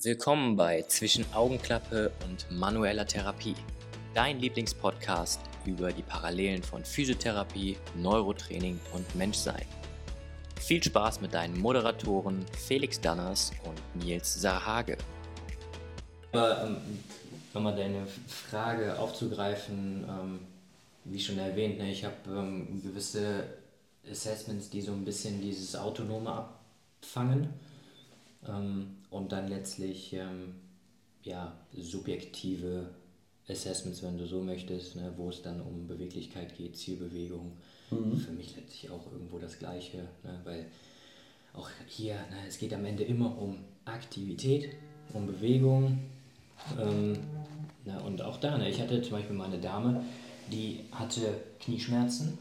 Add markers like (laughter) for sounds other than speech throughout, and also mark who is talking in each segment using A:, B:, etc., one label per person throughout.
A: Willkommen bei Zwischen Augenklappe und manueller Therapie, dein Lieblingspodcast über die Parallelen von Physiotherapie, Neurotraining und Menschsein. Viel Spaß mit deinen Moderatoren Felix Danners und Nils Sarhage. Aber, ähm, nochmal deine Frage aufzugreifen, ähm, wie schon erwähnt, ne, ich habe ähm, gewisse Assessments, die so ein bisschen dieses Autonome abfangen ähm, und dann letztlich ähm, ja, subjektive Assessments, wenn du so möchtest, ne, wo es dann um Beweglichkeit geht, Zielbewegung. Mhm. Für mich letztlich auch irgendwo das Gleiche, ne, weil auch hier, ne, es geht am Ende immer um Aktivität, um Bewegung. Ähm, na, und auch da, ne, ich hatte zum Beispiel mal eine Dame, die hatte Knieschmerzen,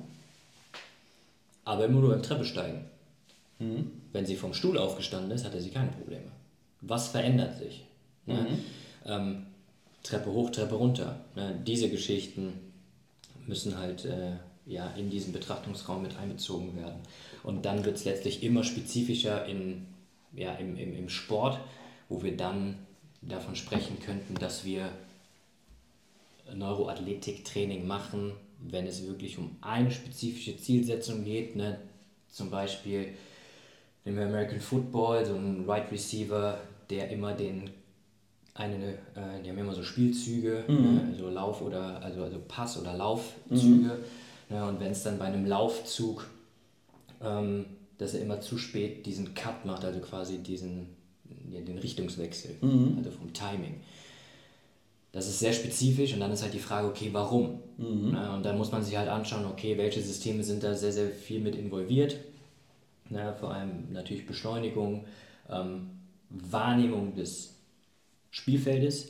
A: aber immer nur beim Treppesteigen. Mhm. Wenn sie vom Stuhl aufgestanden ist, hatte sie keine Probleme. Was verändert sich? Ne? Mhm. Ähm, Treppe hoch, Treppe runter. Ne? Diese Geschichten müssen halt äh, ja, in diesen Betrachtungsraum mit einbezogen werden. Und dann wird es letztlich immer spezifischer in, ja, im, im, im Sport, wo wir dann davon sprechen könnten, dass wir Neuroathletiktraining machen, wenn es wirklich um eine spezifische Zielsetzung geht. Ne? Zum Beispiel nehmen wir American Football, so ein Right Receiver, der immer den eine, äh, die haben immer so Spielzüge, mhm. ne? also Lauf oder also, also Pass- oder Laufzüge. Mhm. Ne? Und wenn es dann bei einem Laufzug, ähm, dass er immer zu spät diesen Cut macht, also quasi diesen ja, den Richtungswechsel, mhm. also vom Timing. Das ist sehr spezifisch und dann ist halt die Frage, okay, warum? Mhm. Ne? Und dann muss man sich halt anschauen, okay, welche Systeme sind da sehr, sehr viel mit involviert. Ne? Vor allem natürlich Beschleunigung, ähm, Wahrnehmung des Spielfeldes.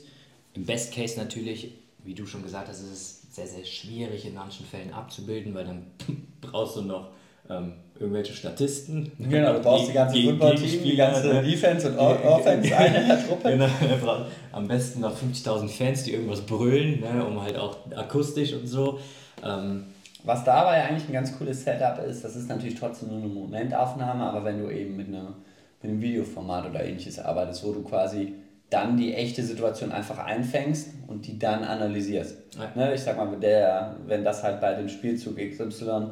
A: Im Best Case natürlich, wie du schon gesagt hast, ist es sehr, sehr schwierig in manchen Fällen abzubilden, weil dann (laughs) brauchst du noch ähm, irgendwelche Statisten.
B: Genau, du brauchst die, die ganze Football-Team, die ganze ne? Defense und Offense eine in der Truppe. (laughs)
A: Genau, am besten noch 50.000 Fans, die irgendwas brüllen, ne, um halt auch akustisch und so. Ähm,
B: was dabei eigentlich ein ganz cooles Setup ist, das ist natürlich trotzdem nur eine Momentaufnahme, aber wenn du eben mit, einer, mit einem Videoformat oder ähnliches arbeitest, wo du quasi dann die echte Situation einfach einfängst und die dann analysierst. Ja. Ne, ich sag mal, der, wenn das halt bei dem Spielzug XY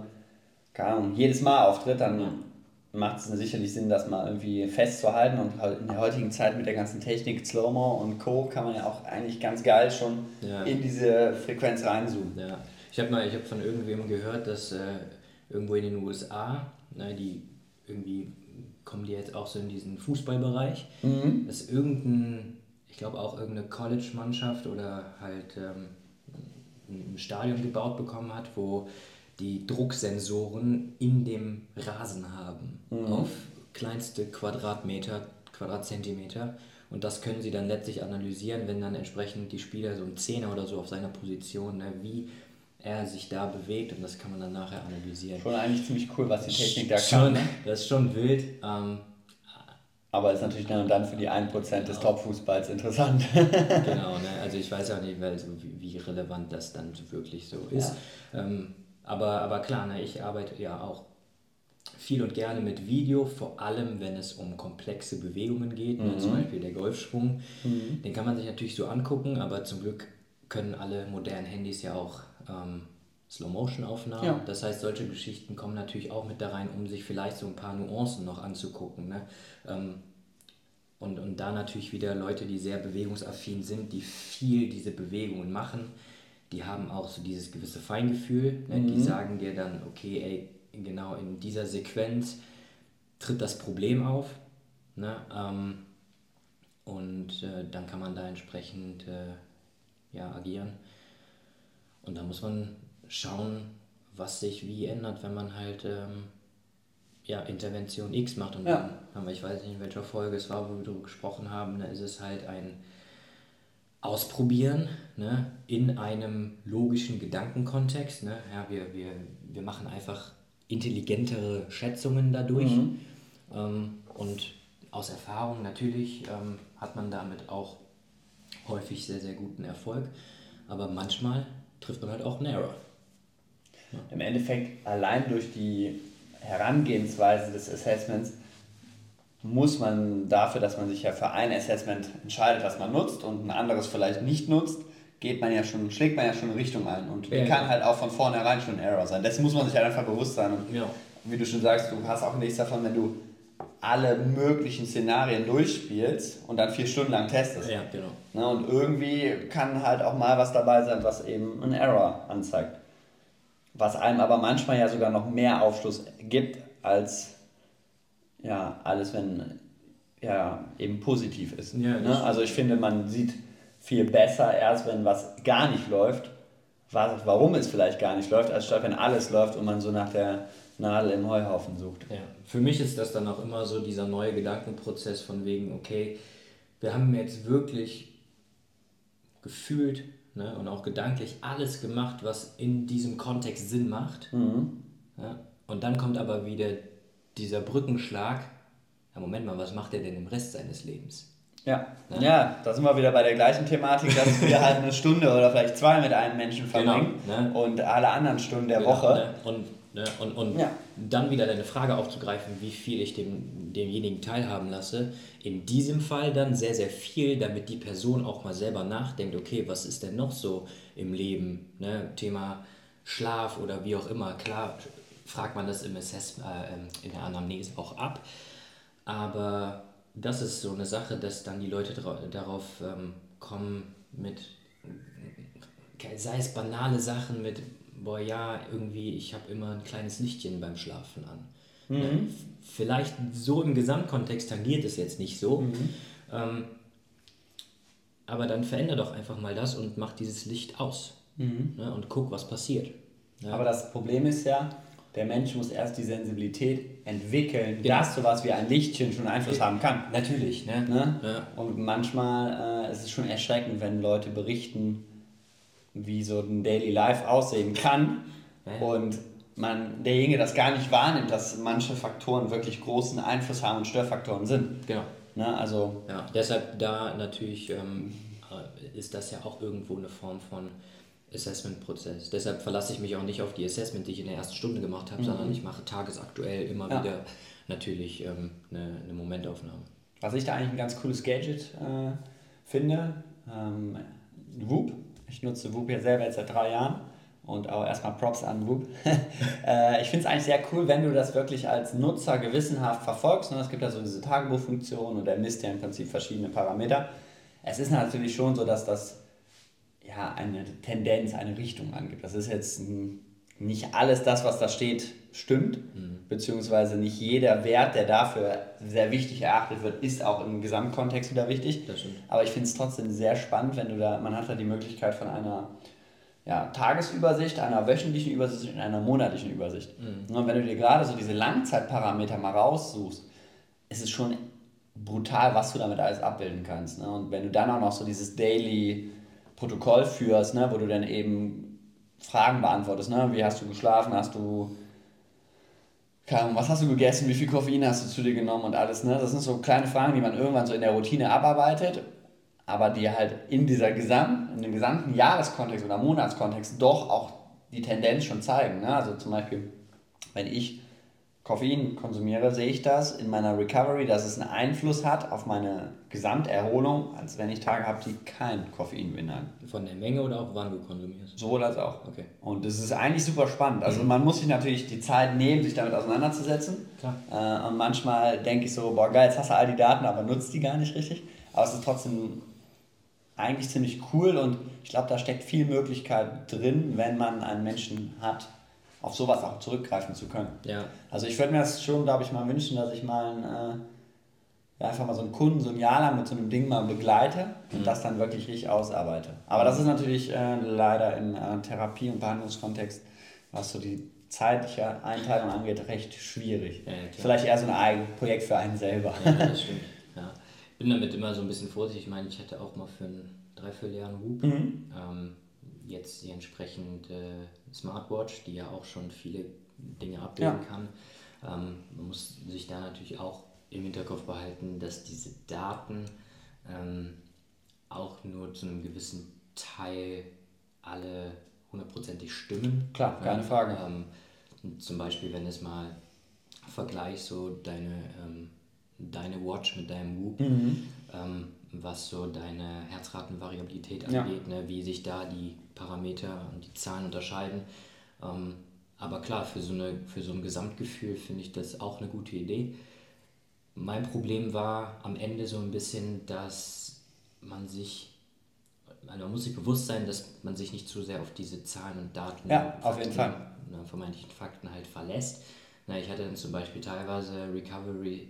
B: keine Ahnung, jedes Mal auftritt, dann ja. macht es sicherlich Sinn, das mal irgendwie festzuhalten. Und halt in der heutigen Zeit mit der ganzen Technik, Slow-Mo und Co. kann man ja auch eigentlich ganz geil schon ja. in diese Frequenz reinzoomen.
A: Ich habe mal, ich habe von irgendwem gehört, dass äh, irgendwo in den USA, ne, die irgendwie kommen die jetzt auch so in diesen Fußballbereich, mhm. dass irgendein, ich glaube auch irgendeine College-Mannschaft oder halt ähm, ein Stadion gebaut bekommen hat, wo die Drucksensoren in dem Rasen haben mhm. auf kleinste Quadratmeter, Quadratzentimeter. Und das können sie dann letztlich analysieren, wenn dann entsprechend die Spieler so ein Zehner oder so auf seiner Position, ne, wie er sich da bewegt und das kann man dann nachher analysieren.
B: Schon eigentlich ziemlich cool, was die Technik da
A: schon, kann. Ne? (laughs) Das ist schon wild. Ähm,
B: aber ist natürlich dann und dann für die 1% genau. des Top-Fußballs interessant. (laughs)
A: genau, (laughs) ne? also ich weiß auch nicht, wie, wie relevant das dann wirklich so ist. Ja. Ähm, aber, aber klar, ne, ich arbeite ja auch viel und gerne mit Video, vor allem wenn es um komplexe Bewegungen geht, ne, mhm. zum Beispiel der Golfschwung. Mhm. Den kann man sich natürlich so angucken, aber zum Glück können alle modernen Handys ja auch ähm, Slow-Motion-Aufnahmen. Ja. Das heißt, solche Geschichten kommen natürlich auch mit da rein, um sich vielleicht so ein paar Nuancen noch anzugucken. Ne? Ähm, und, und da natürlich wieder Leute, die sehr bewegungsaffin sind, die viel diese Bewegungen machen die haben auch so dieses gewisse Feingefühl. Ne? Mhm. Die sagen dir dann, okay, ey, genau in dieser Sequenz tritt das Problem auf. Ne? Ähm, und äh, dann kann man da entsprechend äh, ja, agieren. Und da muss man schauen, was sich wie ändert, wenn man halt ähm, ja, Intervention X macht. Und ja. dann haben wir, ich weiß nicht, in welcher Folge es war, wo wir darüber gesprochen haben, da ist es halt ein ausprobieren ne, in einem logischen Gedankenkontext. Ne? Ja, wir, wir, wir machen einfach intelligentere Schätzungen dadurch. Mhm. Ähm, und aus Erfahrung natürlich ähm, hat man damit auch häufig sehr, sehr guten Erfolg. Aber manchmal trifft man halt auch einen Error.
B: Ja. Im Endeffekt allein durch die Herangehensweise des Assessments muss man dafür, dass man sich ja für ein Assessment entscheidet, das man nutzt und ein anderes vielleicht nicht nutzt, geht man ja schon, schlägt man ja schon eine Richtung ein. Und die ja, kann halt auch von vornherein schon ein Error sein. Dessen muss man sich halt einfach bewusst sein. Und wie du schon sagst, du hast auch nichts davon, wenn du alle möglichen Szenarien durchspielst und dann vier Stunden lang testest. Ja, genau. Ne, und irgendwie kann halt auch mal was dabei sein, was eben einen Error anzeigt. Was einem aber manchmal ja sogar noch mehr Aufschluss gibt als ja, alles, wenn ja, eben positiv ist. Ja, ne? Also ich finde, man sieht viel besser erst, wenn was gar nicht läuft, was, warum es vielleicht gar nicht läuft, als statt wenn alles läuft und man so nach der Nadel im Heuhaufen sucht.
A: Ja. Für mich ist das dann auch immer so dieser neue Gedankenprozess von wegen, okay, wir haben jetzt wirklich gefühlt ne, und auch gedanklich alles gemacht, was in diesem Kontext Sinn macht. Mhm. Ja, und dann kommt aber wieder dieser Brückenschlag, ja, Moment mal, was macht er denn im Rest seines Lebens?
B: Ja. Ne? ja, da sind wir wieder bei der gleichen Thematik, dass (laughs) wir halt eine Stunde oder vielleicht zwei mit einem Menschen genau, verbringen genau, ne? und alle anderen Stunden der genau, Woche.
A: Ne? Und, ne? und, und ja. dann wieder deine Frage aufzugreifen, wie viel ich dem, demjenigen teilhaben lasse. In diesem Fall dann sehr, sehr viel, damit die Person auch mal selber nachdenkt, okay, was ist denn noch so im Leben? Ne? Thema Schlaf oder wie auch immer. Klar, fragt man das im Assess äh, ähm, in der Anamnese auch ab. Aber das ist so eine Sache, dass dann die Leute darauf ähm, kommen mit, sei es banale Sachen mit, boah ja, irgendwie, ich habe immer ein kleines Lichtchen beim Schlafen an. Mhm. Ja, vielleicht so im Gesamtkontext tangiert es jetzt nicht so. Mhm. Ähm, aber dann verändere doch einfach mal das und mach dieses Licht aus. Mhm. Ne, und guck, was passiert.
B: Ja. Aber das Problem ist ja, der Mensch muss erst die Sensibilität entwickeln, ja. dass sowas wie ein Lichtchen schon Einfluss haben kann.
A: Natürlich. Ne?
B: ne? Ja. Und manchmal äh, ist es schon erschreckend, wenn Leute berichten, wie so ein Daily Life aussehen kann ja. und man derjenige das gar nicht wahrnimmt, dass manche Faktoren wirklich großen Einfluss haben und Störfaktoren sind. Genau. Ne? Also,
A: ja, deshalb da natürlich ähm, äh, ist das ja auch irgendwo eine Form von Assessment-Prozess. Deshalb verlasse ich mich auch nicht auf die Assessment, die ich in der ersten Stunde gemacht habe, mhm. sondern ich mache tagesaktuell immer ja. wieder natürlich ähm, eine, eine, Momentaufnahme.
B: Was ich da eigentlich ein ganz cooles Gadget äh, finde, ähm, Whoop. Ich nutze Whoop ja selber jetzt seit drei Jahren und auch erstmal Props an Whoop. (laughs) äh, ich finde es eigentlich sehr cool, wenn du das wirklich als Nutzer gewissenhaft verfolgst. Ne? Es gibt ja so diese Tagebuchfunktion und der misst ja im Prinzip verschiedene Parameter. Es ist natürlich schon so, dass das ja, eine Tendenz, eine Richtung angibt. Das ist jetzt nicht alles das, was da steht, stimmt, mhm. beziehungsweise nicht jeder Wert, der dafür sehr wichtig erachtet wird, ist auch im Gesamtkontext wieder wichtig. Aber ich finde es trotzdem sehr spannend, wenn du da, man hat da die Möglichkeit von einer ja, Tagesübersicht, einer wöchentlichen Übersicht und einer monatlichen Übersicht. Mhm. Und wenn du dir gerade so diese Langzeitparameter mal raussuchst, ist es schon brutal, was du damit alles abbilden kannst. Ne? Und wenn du dann auch noch so dieses Daily Protokoll führst, ne, wo du dann eben Fragen beantwortest, ne? Wie hast du geschlafen? Hast du was hast du gegessen, wie viel Koffein hast du zu dir genommen und alles, ne? Das sind so kleine Fragen, die man irgendwann so in der Routine abarbeitet, aber die halt in dieser Gesamt, in dem gesamten Jahreskontext oder Monatskontext doch auch die Tendenz schon zeigen. Ne? Also zum Beispiel, wenn ich Koffein konsumiere, sehe ich das in meiner Recovery, dass es einen Einfluss hat auf meine Gesamterholung, als wenn ich Tage habe, die kein Koffein beinhalten.
A: Von der Menge oder auch wann du konsumierst?
B: Sowohl als auch. Okay. Und das ist eigentlich super spannend. Also man muss sich natürlich die Zeit nehmen, sich damit auseinanderzusetzen. Klar. Äh, und manchmal denke ich so, boah geil, jetzt hast du all die Daten, aber nutzt die gar nicht richtig. Aber es ist trotzdem eigentlich ziemlich cool und ich glaube, da steckt viel Möglichkeit drin, wenn man einen Menschen hat, auf sowas auch zurückgreifen zu können. Ja. Also ich würde mir das schon, glaube ich, mal wünschen, dass ich mal einen, äh, einfach mal so einen Kunden so ein Jahr lang mit so einem Ding mal begleite und mhm. das dann wirklich richtig ausarbeite. Aber das ist natürlich äh, leider im äh, Therapie- und Behandlungskontext, was so die zeitliche Einteilung angeht, recht schwierig. Ja, Vielleicht eher so ein Projekt für einen selber.
A: Ja, das (laughs) stimmt. Ja. Ich bin damit immer so ein bisschen vorsichtig. Ich meine, ich hätte auch mal für ein Dreivierteljahr einen Whoop. Mhm. Ähm, jetzt die entsprechende Smartwatch, die ja auch schon viele Dinge abbilden ja. kann. Ähm, man muss sich da natürlich auch im Hinterkopf behalten, dass diese Daten ähm, auch nur zu einem gewissen Teil alle hundertprozentig stimmen.
B: Klar, keine Frage.
A: Ähm, zum Beispiel, wenn es mal Vergleich so deine ähm, deine Watch mit deinem Whoop, mhm. ähm, was so deine Herzratenvariabilität angeht, ja. ne, wie sich da die Parameter und die Zahlen unterscheiden. Ähm, aber klar, für so, eine, für so ein Gesamtgefühl finde ich das auch eine gute Idee. Mein Problem war am Ende so ein bisschen, dass man sich, also man muss sich bewusst sein, dass man sich nicht zu sehr auf diese Zahlen und Daten,
B: ja, auf jeden Fall.
A: Ne, vermeintlichen Fakten halt verlässt. Na, ich hatte dann zum Beispiel teilweise Recovery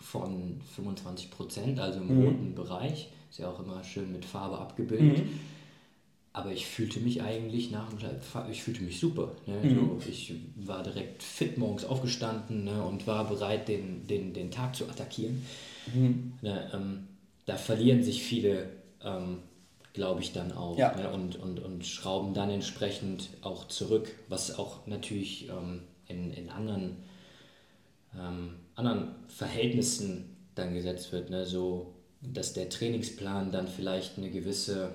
A: von 25%, also im mhm. roten Bereich. Ist ja auch immer schön mit Farbe abgebildet. Mhm. Aber ich fühlte mich eigentlich nach dem ich fühlte mich super. Ne? Mhm. So, ich war direkt fit morgens aufgestanden ne? und war bereit, den, den, den Tag zu attackieren. Mhm. Ne? Ähm, da verlieren sich viele, ähm, glaube ich, dann auch ja. ne? und, und, und schrauben dann entsprechend auch zurück, was auch natürlich ähm, in, in anderen, ähm, anderen Verhältnissen dann gesetzt wird. Ne? So, dass der Trainingsplan dann vielleicht eine gewisse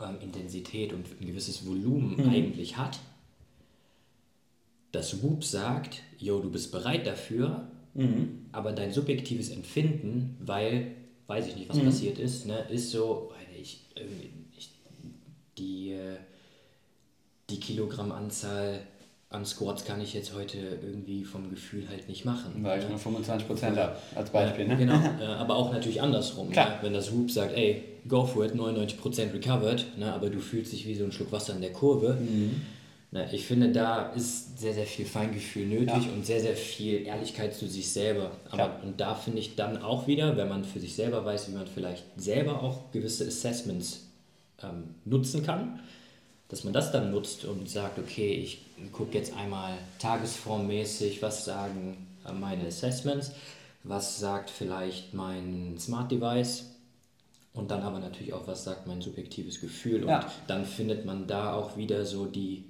A: ähm, Intensität und ein gewisses Volumen mhm. eigentlich hat, das Whoop sagt, yo, du bist bereit dafür, mhm. aber dein subjektives Empfinden, weil, weiß ich nicht, was mhm. passiert ist, ne, ist so, ich, ich, die, äh, die Kilogrammanzahl an Squats kann ich jetzt heute irgendwie vom Gefühl halt nicht machen.
B: Weil ich nur 25% habe, als Beispiel. Ne?
A: Genau, (laughs) äh, aber auch natürlich andersrum. Ne? Wenn das Whoop sagt, ey, go for it, 99% recovered, ne? aber du fühlst dich wie so ein Schluck Wasser in der Kurve. Mhm. Ne? Ich finde, da ist sehr, sehr viel Feingefühl nötig ja. und sehr, sehr viel Ehrlichkeit zu sich selber. Aber, ja. Und da finde ich dann auch wieder, wenn man für sich selber weiß, wie man vielleicht selber auch gewisse Assessments ähm, nutzen kann, dass man das dann nutzt und sagt, okay, ich gucke jetzt einmal tagesformmäßig, was sagen meine Assessments, was sagt vielleicht mein Smart Device und dann aber natürlich auch, was sagt mein subjektives Gefühl. Und ja. dann findet man da auch wieder so die,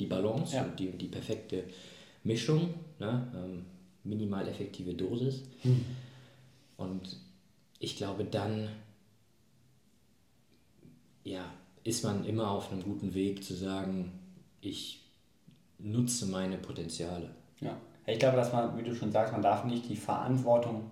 A: die Balance ja. und die, die perfekte Mischung, ne? Ähm, minimal effektive Dosis. Mhm. Und ich glaube, dann ja, ist man immer auf einem guten Weg zu sagen, ich nutze meine Potenziale.
B: Ja, ich glaube, dass man, wie du schon sagst, man darf nicht die Verantwortung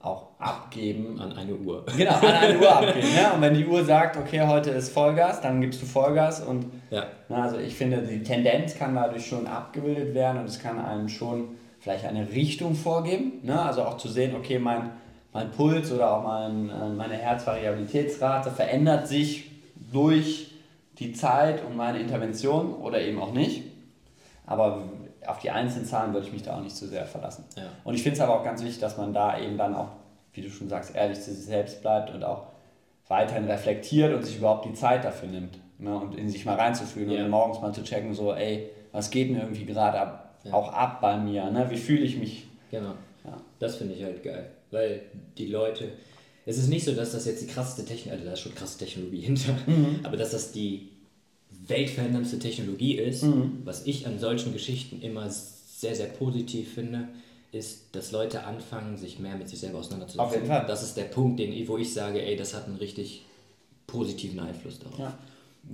B: auch abgeben.
A: An eine Uhr. (laughs)
B: Genau, an eine Uhr abgeben. Ja? Und wenn die Uhr sagt, okay, heute ist Vollgas, dann gibst du Vollgas. Und ja. na, also ich finde, die Tendenz kann dadurch schon abgebildet werden und es kann einem schon vielleicht eine Richtung vorgeben. Ne? Also auch zu sehen, okay, mein, mein Puls oder auch mein, äh, meine Herzvariabilitätsrate verändert sich durch die Zeit und meine Intervention oder eben auch nicht. Aber auf die einzelnen Zahlen würde ich mich da auch nicht zu sehr verlassen. Ja. Und ich finde es aber auch ganz wichtig, dass man da eben dann auch, wie du schon sagst, ehrlich zu sich selbst bleibt und auch weiterhin reflektiert und sich überhaupt die Zeit dafür nimmt. Ne, und in sich mal reinzufühlen ja. und morgens mal zu checken, so, ey, was geht mir irgendwie gerade ab, ja. auch ab bei mir, ne? wie fühle ich mich?
A: Genau. Ja. Das finde ich halt geil, weil die Leute, es ist nicht so, dass das jetzt die krasseste Technik, also da ist schon krasse Technologie (laughs) hinter, mhm. aber dass das die weltveränderndste Technologie ist, mhm. was ich an solchen Geschichten immer sehr, sehr positiv finde, ist, dass Leute anfangen, sich mehr mit sich selber auseinanderzusetzen. Auf jeden Fall. Das ist der Punkt, den, wo ich sage, ey, das hat einen richtig positiven Einfluss darauf.
B: Ja,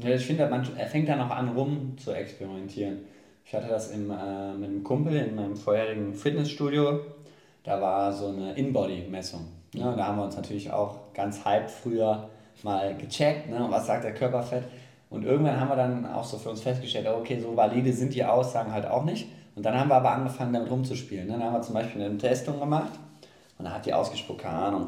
B: ja ich finde, man er fängt dann auch an, rum zu experimentieren. Ich hatte das im, äh, mit einem Kumpel in meinem vorherigen Fitnessstudio. Da war so eine In-Body-Messung. Ne? Und da haben wir uns natürlich auch ganz halb früher mal gecheckt, ne? was sagt der Körperfett. Und irgendwann haben wir dann auch so für uns festgestellt, okay, so valide sind die Aussagen halt auch nicht. Und dann haben wir aber angefangen, damit rumzuspielen. Dann haben wir zum Beispiel eine Testung gemacht und da hat die ausgespuckt, keine Ahnung,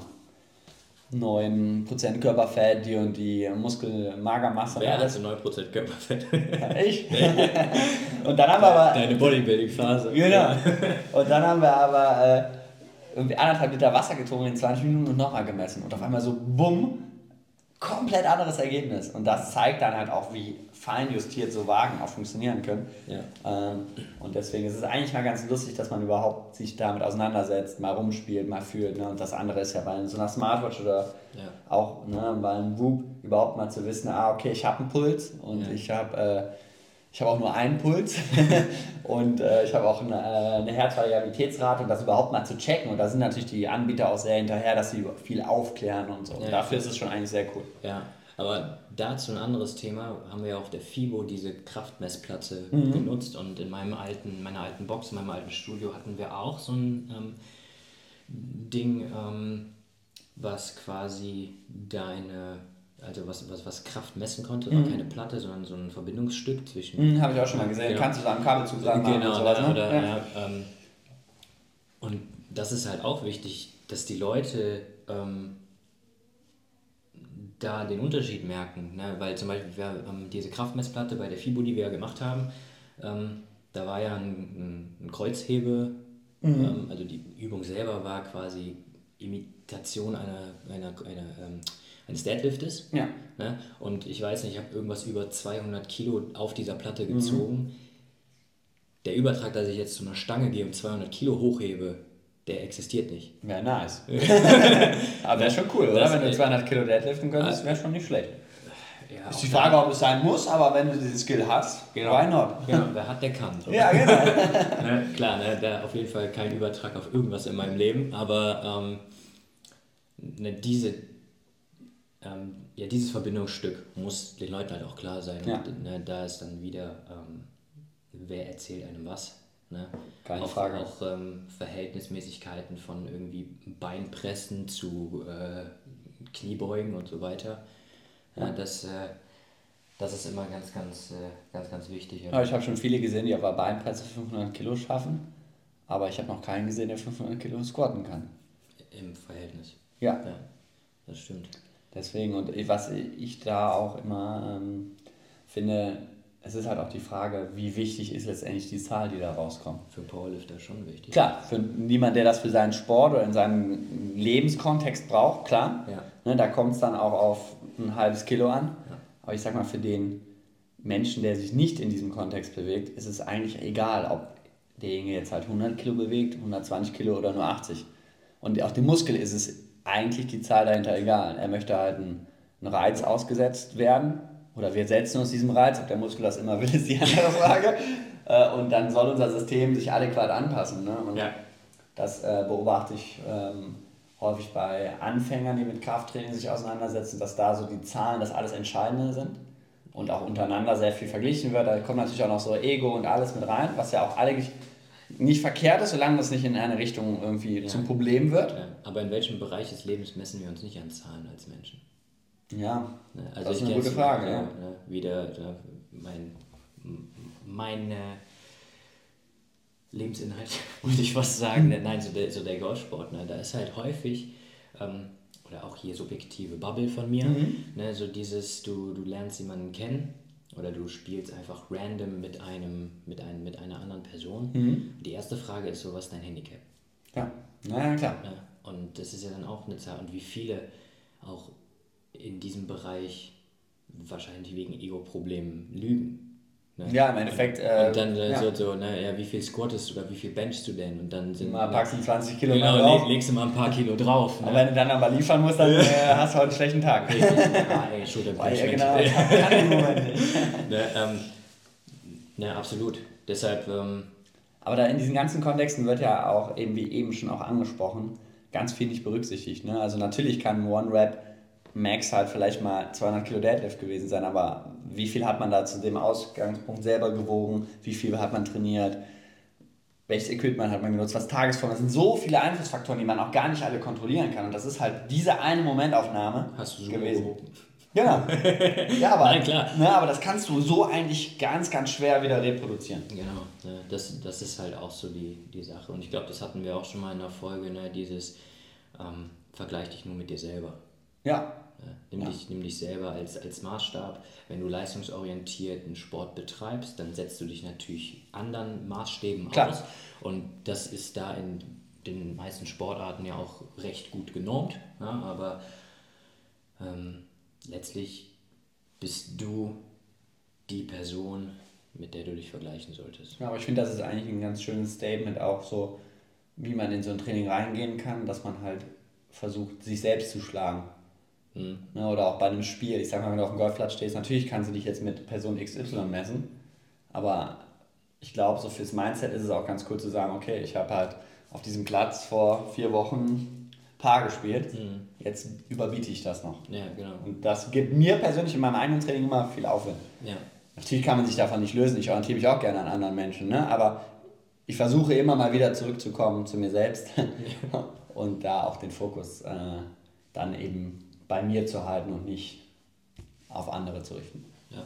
B: 9% Körperfett, die und die Muskelmagermasse.
A: Wer hat 9% Körperfett?
B: Ja, ich. (laughs) und dann haben wir aber...
A: Deine Bodybuilding-Phase.
B: Genau. Und dann haben wir aber äh, irgendwie anderthalb Liter Wasser getrunken in 20 Minuten und nochmal gemessen. Und auf einmal so, bumm, komplett anderes Ergebnis. Und das zeigt dann halt auch, wie fein justiert so Wagen auch funktionieren können. Ja. Ähm, und deswegen ist es eigentlich mal ganz lustig, dass man überhaupt sich damit auseinandersetzt, mal rumspielt, mal fühlt. Ne? Und das andere ist ja bei so einer Smartwatch oder ja. auch ne, bei einem Whoop überhaupt mal zu wissen, ah, okay, ich habe einen Puls und ja. ich habe äh, ich habe auch nur einen Puls (laughs) und äh, ich habe auch eine, äh, eine Herzvariabilitätsrate und das überhaupt mal zu checken. Und da sind natürlich die Anbieter auch sehr hinterher, dass sie viel aufklären und so. Ja, und dafür ist es schon eigentlich sehr cool.
A: Ja, aber dazu ein anderes Thema, haben wir ja auf der FIBO diese Kraftmessplatte mhm. genutzt und in meinem alten, meiner alten Box, in meinem alten Studio hatten wir auch so ein ähm, Ding, ähm, was quasi deine, also was, was, was Kraft messen konnte, war keine Platte, sondern so ein Verbindungsstück zwischen.
B: Mhm, Habe ich auch schon mal gesehen.
A: Genau.
B: Kannst du da am Kabelzug dran machen
A: Genau,
B: und sowas, ne?
A: oder,
B: ja.
A: ja, ähm, und das ist halt auch wichtig, dass die Leute ähm, da den Unterschied merken. Ne? Weil zum Beispiel wir, ähm, diese Kraftmessplatte bei der FIBO, die wir ja gemacht haben, ähm, da war ja ein, ein, Kreuzhebe, ähm, also die Übung selber war quasi Imitation einer, einer, einer, ähm, eines Deadliftes.
B: Ja.
A: Ne? Und ich weiß nicht, ich habe irgendwas über 200 Kilo auf dieser Platte gezogen. Der Übertrag, dass ich jetzt zu einer Stange gehe und 200 Kilo hochhebe, der existiert nicht.
B: Wäre nice. (laughs) Aber wäre schon cool, oder?
A: Das-
B: Wenn du 200 Kilo Deadliften könntest, wäre schon nicht schlecht.
A: Ja,
B: Ist die Frage, ob es sein muss, aber wenn du diese Skill hast, why not?
A: Genau, wer hat, der kann. So.
B: Ja, genau. (laughs)
A: Ne, klar, ne, da auf jeden Fall kein Übertrag auf irgendwas in meinem Leben, aber ähm, ne, diese, ähm, ja, dieses Verbindungsstück muss den Leuten halt auch klar sein.
B: Ja.
A: Und ne, da ist dann wieder, ähm, wer erzählt einem was. Ne?
B: Keine
A: auch,
B: Frage.
A: Auch ähm, Verhältnismäßigkeiten von irgendwie Beinpressen zu äh, Kniebeugen und so weiter. Ja, das, äh, das ist immer ganz, ganz, äh, ganz, ganz wichtig.
B: Ja, ich habe schon viele gesehen, die auf der Beinpresse 500 Kilo schaffen, aber ich habe noch keinen gesehen, der 500 Kilo squatten kann.
A: Im Verhältnis.
B: Ja,
A: Ja, das stimmt.
B: Deswegen und was ich da auch immer ähm, finde, es ist halt auch die Frage, wie wichtig ist letztendlich die Zahl, die da rauskommt.
A: Für einen Powerlifter schon wichtig.
B: Klar, für niemand, der das für seinen Sport oder in seinem Lebenskontext braucht, klar.
A: Ja.
B: Ne, da kommt es dann auch auf ein halbes Kilo an. Aber ich sag mal, für den Menschen, der sich nicht in diesem Kontext bewegt, ist es eigentlich egal, ob derjenige jetzt halt 100 Kilo bewegt, 120 Kilo oder nur 80. Und auch dem Muskel ist es eigentlich die Zahl dahinter egal. Er möchte halt einen, einen Reiz ausgesetzt werden oder wir setzen uns diesem Reiz, ob der Muskel das immer will, (laughs) ist die andere Frage. Äh, Und dann soll unser System sich adäquat anpassen. Ne? Und
A: Ja.
B: das äh, beobachte ich ähm, häufig bei Anfängern, die mit Krafttraining sich auseinandersetzen, dass da so die Zahlen das alles Entscheidende sind und auch untereinander sehr viel verglichen wird. Da kommt natürlich auch noch so Ego und alles mit rein, was ja auch eigentlich nicht verkehrt ist, solange das nicht in eine Richtung irgendwie zum Problem wird.
A: Ja, aber in welchem Bereich des Lebens messen wir uns nicht an Zahlen als Menschen?
B: Ja,
A: Ne?
B: Das ist eine gute Frage, ja.
A: Ne? Wieder mein, mein äh, Lebensinhalt, (laughs) wollte ich fast sagen. Ne? Nein, so der, so der Golfsport, ne? da ist halt häufig, ähm, oder auch hier subjektive Bubble von mir,
B: Mhm.
A: ne? so dieses, du, du lernst jemanden kennen oder du spielst einfach random mit, einem, mit, einem, mit einer anderen Person.
B: Mhm.
A: Die erste Frage ist so, was ist dein Handicap?
B: ja, naja, klar.
A: Ne? Und das ist ja dann auch eine Zahl. Und wie viele auch in diesem Bereich wahrscheinlich wegen Ego-Problemen lügen. Ne?
B: Ja, im Endeffekt. Äh,
A: Und dann äh,
B: ja.
A: so, so, ne, ja, wie viel squattest du oder wie viel benchst du denn? Und dann sind
B: mal packst du 20 Kilo
A: genau,
B: drauf.
A: leg, legst du mal ein paar Kilo drauf.
B: Aber
A: Ne?
B: wenn du dann aber liefern musst, dann äh, (laughs) hast du heute einen schlechten Tag.
A: Richtig. ah, ey, Schulter
B: Weil, (laughs) ja, genau, (laughs)
A: ne, ähm, ne, absolut. Deshalb, ähm,
B: Aber da in diesen ganzen Kontexten wird ja auch, eben wie eben schon auch angesprochen, ganz viel nicht berücksichtigt. Ne? Also natürlich kann ein One-Rap Max halt vielleicht mal 200 Kilo Deadlift gewesen sein, aber wie viel hat man da zu dem Ausgangspunkt selber gewogen? Wie viel hat man trainiert? Welches Equipment hat man genutzt? Was Tagesform? Das sind so viele Einflussfaktoren, die man auch gar nicht alle kontrollieren kann. Und das ist halt diese eine Momentaufnahme
A: hast du so
B: gewesen.
A: gehoben.
B: Genau. (laughs) Ja, aber,
A: Nein, klar.
B: Ne, aber das kannst du so eigentlich ganz, ganz schwer wieder reproduzieren.
A: Genau, ne, das, das ist halt auch so die, die Sache. Und ich glaube, das hatten wir auch schon mal in der Folge, ne, dieses ähm, Vergleich dich nur mit dir selber.
B: Ja?
A: Nimm,
B: Ja.
A: dich, nimm dich selber als, als Maßstab. Wenn du leistungsorientierten Sport betreibst, dann setzt du dich natürlich anderen Maßstäben
B: Klar.
A: aus. Und das ist da in den meisten Sportarten ja auch recht gut genormt. Ne? Aber ähm, letztlich bist du die Person, mit der du dich vergleichen solltest.
B: Ja, aber ich finde, das ist eigentlich ein ganz schönes Statement auch so, wie man in so ein Training reingehen kann, dass man halt versucht, sich selbst zu schlagen.
A: Hm.
B: Ne, oder auch bei einem Spiel. Ich sag mal, wenn du auf dem Golfplatz stehst, natürlich kannst du dich jetzt mit Person XY messen, aber ich glaube, so fürs Mindset ist es auch ganz cool zu sagen, okay, ich habe halt auf diesem Platz vor vier Wochen Paar gespielt,
A: Hm.
B: jetzt überbiete ich das noch.
A: Ja, genau.
B: Und das gibt mir persönlich in meinem eigenen Training immer viel Aufwind.
A: Ja.
B: Natürlich kann man sich davon nicht lösen, ich orientiere mich auch gerne an anderen Menschen, ne? aber ich versuche immer mal wieder zurückzukommen zu mir selbst (laughs) und da auch den Fokus äh, dann eben bei mir zu halten und nicht auf andere zu richten.
A: Ja.